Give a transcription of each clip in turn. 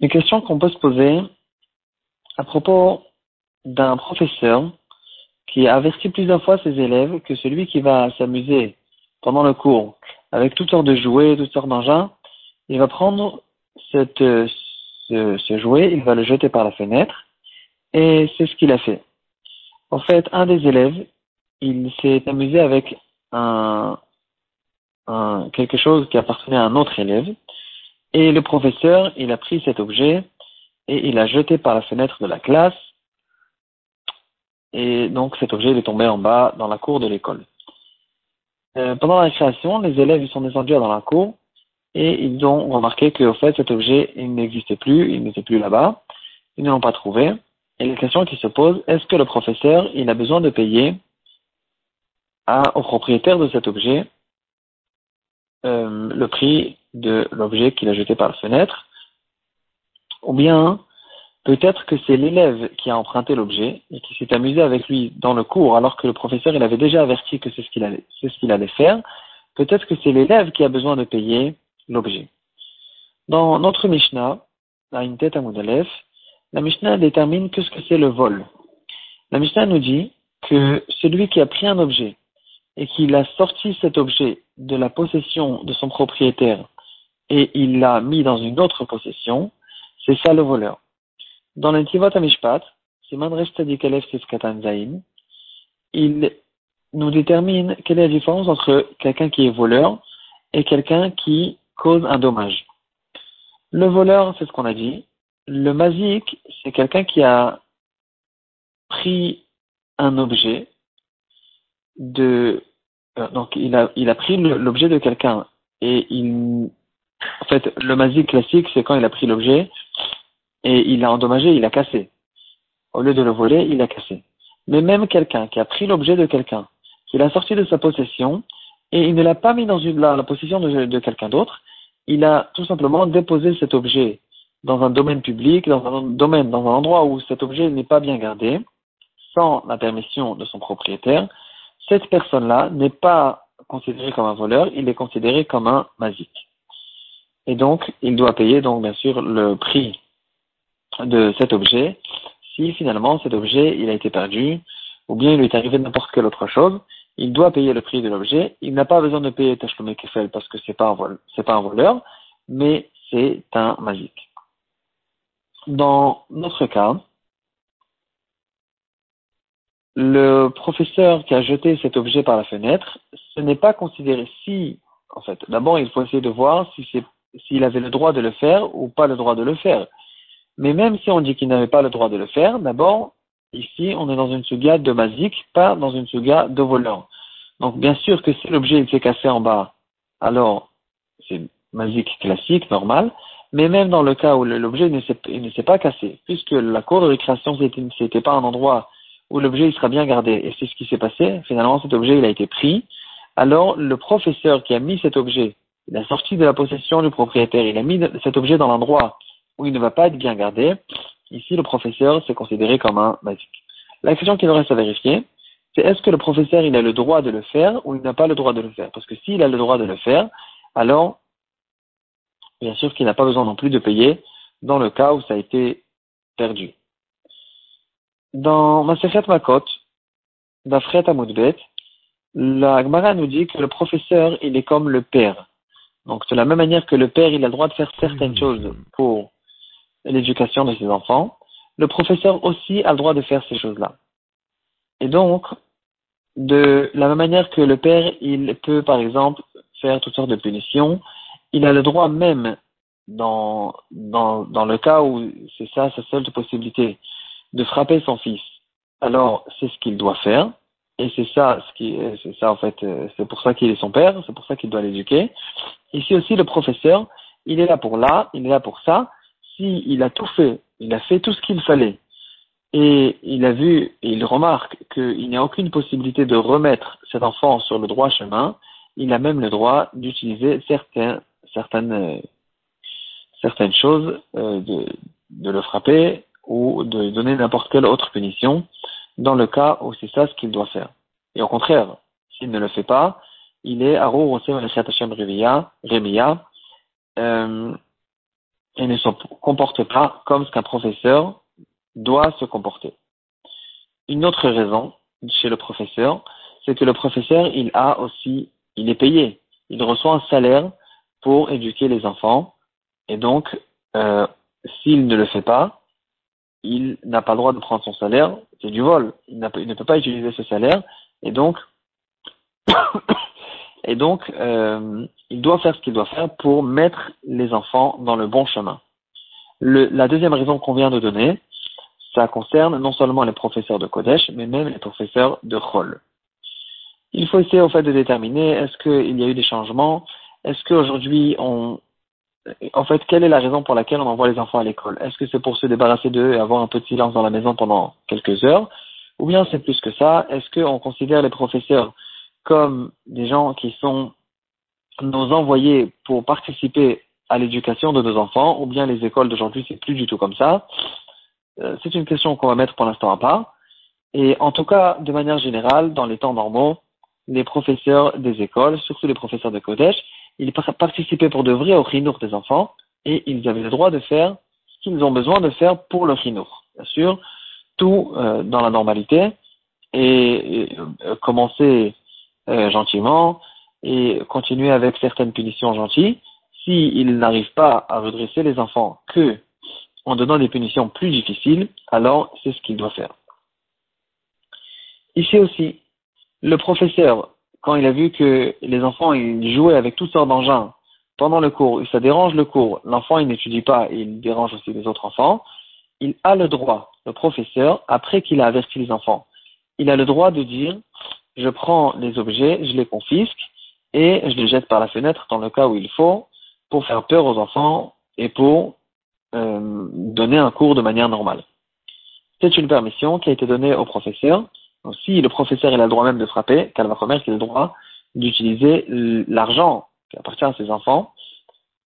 Une question qu'on peut se poser à propos d'un professeur qui a averti plusieurs fois ses élèves que celui qui va s'amuser pendant le cours avec toutes sortes de jouets, toutes sortes d'engins, il va prendre cette, ce, ce jouet, il va le jeter par la fenêtre, et c'est ce qu'il a fait. En fait, un des élèves, il s'est amusé avec un, quelque chose qui appartenait à un autre élève, et le professeur, il a pris cet objet et il l'a jeté par la fenêtre de la classe, et donc cet objet il est tombé en bas dans la cour de l'école. Euh, pendant la récréation, les élèves ils sont descendus dans la cour et ils ont remarqué qu'au fait cet objet il n'existait plus, il n'était plus là-bas, ils ne l'ont pas trouvé. Et la question qui se pose, est-ce que le professeur il a besoin de payer à, au propriétaire de cet objet euh, le prix de l'objet qu'il a jeté par la fenêtre, ou bien peut-être que c'est l'élève qui a emprunté l'objet et qui s'est amusé avec lui dans le cours alors que le professeur il avait déjà averti que c'est ce qu'il allait, faire. Peut-être que c'est l'élève qui a besoin de payer l'objet. Dans notre Mishnah, la Mishnah détermine que ce que c'est le vol. La Mishnah nous dit que celui qui a pris un objet et qu'il a sorti cet objet de la possession de son propriétaire et il l'a mis dans une autre possession, c'est ça le voleur. Dans l'Intivot Amishpat, Siman Sifkatan Zain, il nous détermine quelle est la différence entre quelqu'un qui est voleur et quelqu'un qui cause un dommage. Le voleur, c'est ce qu'on a dit. Le mazik, c'est quelqu'un qui a pris un objet de donc il a, pris l'objet de quelqu'un et il, en fait, le mazik classique, c'est quand il a pris l'objet et il l'a endommagé, il l'a cassé. Au lieu de le voler, il l'a cassé. Mais même quelqu'un qui a pris l'objet de quelqu'un, qui l'a sorti de sa possession et il ne l'a pas mis dans la possession de, de quelqu'un d'autre, il a tout simplement déposé cet objet dans un domaine public, dans un domaine, dans un endroit où cet objet n'est pas bien gardé, sans la permission de son propriétaire, cette personne-là n'est pas considérée comme un voleur, il est considéré comme un mazik. Et donc, il doit payer donc bien sûr le prix de cet objet si finalement cet objet il a été perdu ou bien il lui est arrivé n'importe quelle autre chose, il doit payer le prix de l'objet. Il n'a pas besoin de payer Tachlomé Kefel parce que c'est pas un pas un voleur, mais c'est un magique. Dans notre cas, le professeur qui a jeté cet objet par la fenêtre, ce n'est pas considéré si, en fait, d'abord il faut essayer de voir si c'est, s'il avait le droit de le faire ou pas le droit de le faire. Mais même si on dit qu'il n'avait pas le droit de le faire, d'abord, ici, on est dans une suga de mazik, pas dans une suga de voleur. Donc, bien sûr que si l'objet s'est cassé en bas, alors, c'est mazik classique, normal. Mais même dans le cas où l'objet ne s'est, pas cassé, puisque la cour de récréation, c'était pas un endroit où l'objet il sera bien gardé. Et c'est ce qui s'est passé. Finalement, cet objet il a été pris. Alors, le professeur qui a mis cet objet, il a sorti de la possession du propriétaire, il a mis cet objet dans l'endroit où il ne va pas être bien gardé. Ici, le professeur c'est considéré comme un basique. La question qu'il reste à vérifier, c'est est-ce que le professeur il a le droit de le faire ou il n'a pas le droit de le faire? Parce que s'il a le droit de le faire, alors bien sûr qu'il n'a pas besoin non plus de payer dans le cas où ça a été perdu. Dans Masechet Makot, d'Afret Amoudbet, la Gemara nous dit que le professeur, il est comme le père. Donc, de la même manière que le père, il a le droit de faire certaines mmh. choses pour l'éducation de ses enfants, le professeur aussi a le droit de faire ces choses-là. Et donc, de la même manière que le père, il peut, par exemple, faire toutes sortes de punitions, il a le droit même, dans, dans, dans le cas où c'est ça sa seule possibilité, de frapper son fils, alors c'est ce qu'il doit faire. Et c'est ça, ce qui, c'est ça en fait, euh, c'est pour ça qu'il est son père, c'est pour ça qu'il doit l'éduquer. Ici aussi, le professeur, il est là pour là, il est là pour ça. Si il a tout fait, il a fait tout ce qu'il fallait, et il a vu, et il remarque qu'il n'y a aucune possibilité de remettre cet enfant sur le droit chemin, il a même le droit d'utiliser certains, certaines, euh, certaines choses, euh, de le frapper, ou de donner n'importe quelle autre punition dans le cas où c'est ça ce qu'il doit faire. Et au contraire, s'il ne le fait pas, il est Arur Remia, euh, et ne se comporte pas comme ce qu'un professeur doit se comporter. Une autre raison chez le professeur, c'est que le professeur, il a aussi, il est payé, il reçoit un salaire pour éduquer les enfants, et donc, euh, s'il ne le fait pas, il n'a pas le droit de prendre son salaire, c'est du vol, il, ne peut pas utiliser ce salaire, et donc, euh, il doit faire ce qu'il doit faire pour mettre les enfants dans le bon chemin. La deuxième raison qu'on vient de donner, ça concerne non seulement les professeurs de Kodesh, mais même les professeurs de Chol. Il faut essayer au fait de déterminer est-ce qu'il y a eu des changements, est-ce qu'aujourd'hui on, en fait, quelle est la raison pour laquelle on envoie les enfants à l'école? Est-ce que c'est pour se débarrasser d'eux et avoir un peu de silence dans la maison pendant quelques heures? Ou bien c'est plus que ça Est-ce qu'on considère les professeurs comme des gens qui sont nos envoyés pour participer à l'éducation de nos enfants Ou bien les écoles d'aujourd'hui, c'est plus du tout comme ça? Euh, C'est une question qu'on va mettre pour l'instant à part. Et en tout cas, de manière générale, dans les temps normaux, les professeurs des écoles, surtout les professeurs de Kodesh, ils participaient pour de vrai au chinour des enfants et ils avaient le droit de faire ce qu'ils ont besoin de faire pour le chinour. Bien sûr, tout euh, dans la normalité et, euh, commencer euh, gentiment et continuer avec certaines punitions gentilles. S'ils n'arrivent pas à redresser les enfants que en donnant des punitions plus difficiles, alors c'est ce qu'il doit faire. Ici aussi, le professeur quand il a vu que les enfants jouaient avec toutes sortes d'engins pendant le cours, ça dérange le cours, l'enfant il n'étudie pas il dérange aussi les autres enfants, il a le droit, le professeur, après qu'il a averti les enfants, il a le droit de dire je prends les objets, je les confisque et je les jette par la fenêtre dans le cas où il faut pour faire peur aux enfants et pour euh, donner un cours de manière normale. C'est une permission qui a été donnée au professeur donc, si le professeur a le droit même de frapper, remettre il a le droit d'utiliser l'argent qui appartient à ses enfants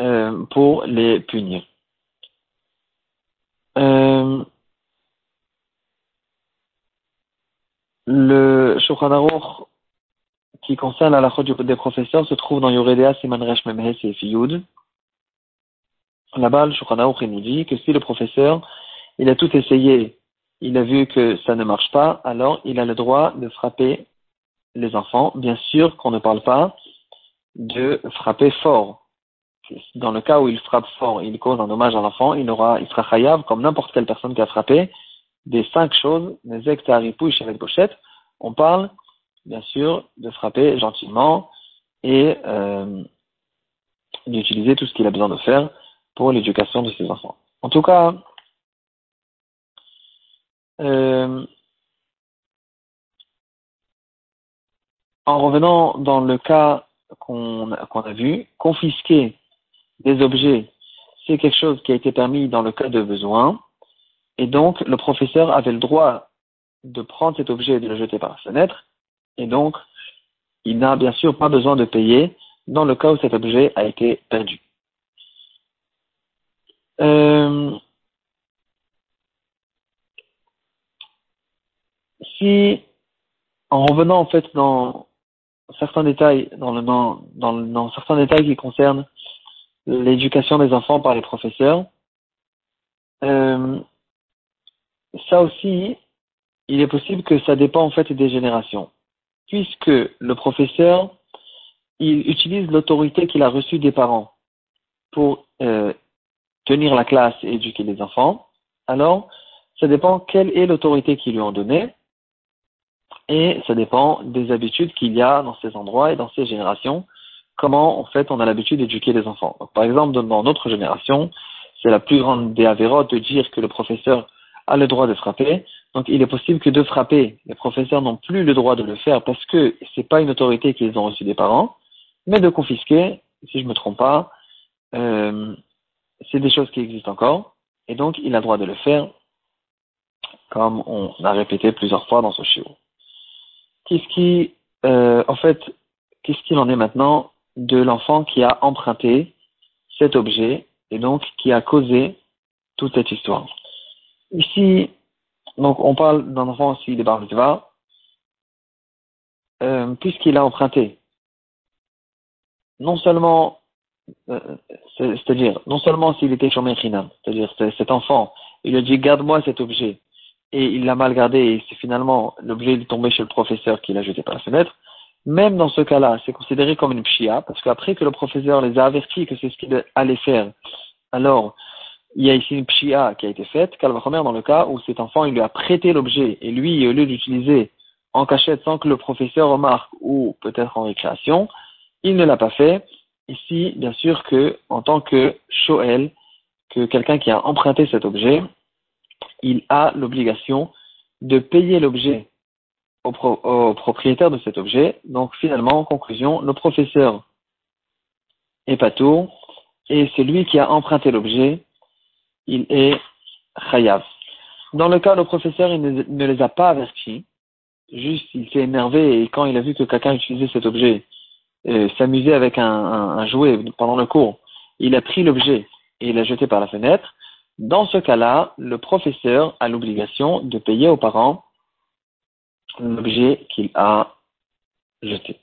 euh, pour les punir. Euh, le Shulchan qui concerne la lachot des professeurs se trouve dans Yoredea Siman Resh Memhes et Fiyud. Là-bas, le Shulchan nous dit que si le professeur il a tout essayé il a vu que ça ne marche pas, alors il a le droit de frapper les enfants. Bien sûr qu'on ne parle pas de frapper fort. Dans le cas où il frappe fort, il cause un dommage à l'enfant, il aura, il sera chayav comme n'importe quelle personne qui a frappé des cinq choses, les avec pochette. On parle, bien sûr, de frapper gentiment et euh, d'utiliser tout ce qu'il a besoin de faire pour l'éducation de ses enfants. En tout cas, en revenant dans le cas qu'on a vu, confisquer des objets, c'est quelque chose qui a été permis dans le cas de besoin, et donc le professeur avait le droit de prendre cet objet et de le jeter par la fenêtre, et donc il n'a bien sûr pas besoin de payer dans le cas où cet objet a été perdu. Euh, si, en revenant en fait dans certains détails, dans, le, dans, dans, certains détails qui concernent l'éducation des enfants par les professeurs, euh, ça aussi, il est possible que ça dépend en fait des générations, puisque le professeur, il utilise l'autorité qu'il a reçue des parents pour euh, tenir la classe et éduquer les enfants. Alors, ça dépend quelle est l'autorité qu'ils lui ont donnée et ça dépend des habitudes qu'il y a dans ces endroits et dans ces générations, comment en fait on a l'habitude d'éduquer les enfants. par exemple, dans notre génération, c'est la plus grande des de dire que le professeur a le droit de frapper. Donc il est possible que de frapper, les professeurs n'ont plus le droit de le faire parce que c'est pas une autorité qu'ils ont reçue des parents, mais de confisquer, si je me trompe pas, euh, c'est des choses qui existent encore, et donc il a le droit de le faire, comme on a répété plusieurs fois dans ce chiot qu'est-ce qui, euh, en fait, qu'est-ce qu'il en est maintenant de l'enfant qui a emprunté cet objet et donc qui a causé toute cette histoire? Ici, donc on parle d'un enfant aussi des Bar euh, puisqu'il a emprunté. Non seulement euh, c'est-à-dire, non seulement s'il était chômé c'est-à-dire cet enfant, il a dit garde-moi cet objet, et il l'a mal gardé, et c'est finalement l'objet est tombé chez le professeur qui l'a jeté par la fenêtre, même dans ce cas-là, c'est considéré comme une pshia, parce qu'après que le professeur les a avertis que c'est ce qu'il allait faire, alors il y a ici une pshia qui a été faite, Calvachomer dans le cas où cet enfant il lui a prêté l'objet, et lui, au lieu d'utiliser en cachette sans que le professeur remarque, ou peut-être en récréation, il ne l'a pas fait, ici, bien sûr que, en tant que Shoel, que quelqu'un qui a emprunté cet objet, il a l'obligation de payer l'objet au, propriétaire de cet objet. Donc finalement, en conclusion, le professeur est pas tout, et celui qui a emprunté l'objet, il est chayav. Dans le cas le professeur il ne, les a pas avertis, juste il s'est énervé et quand il a vu que quelqu'un utilisait cet objet, euh, s'amuser avec un, jouet pendant le cours, il a pris l'objet et il l'a jeté par la fenêtre, dans ce cas-là, le professeur a l'obligation de payer aux parents l'objet qu'il a jeté.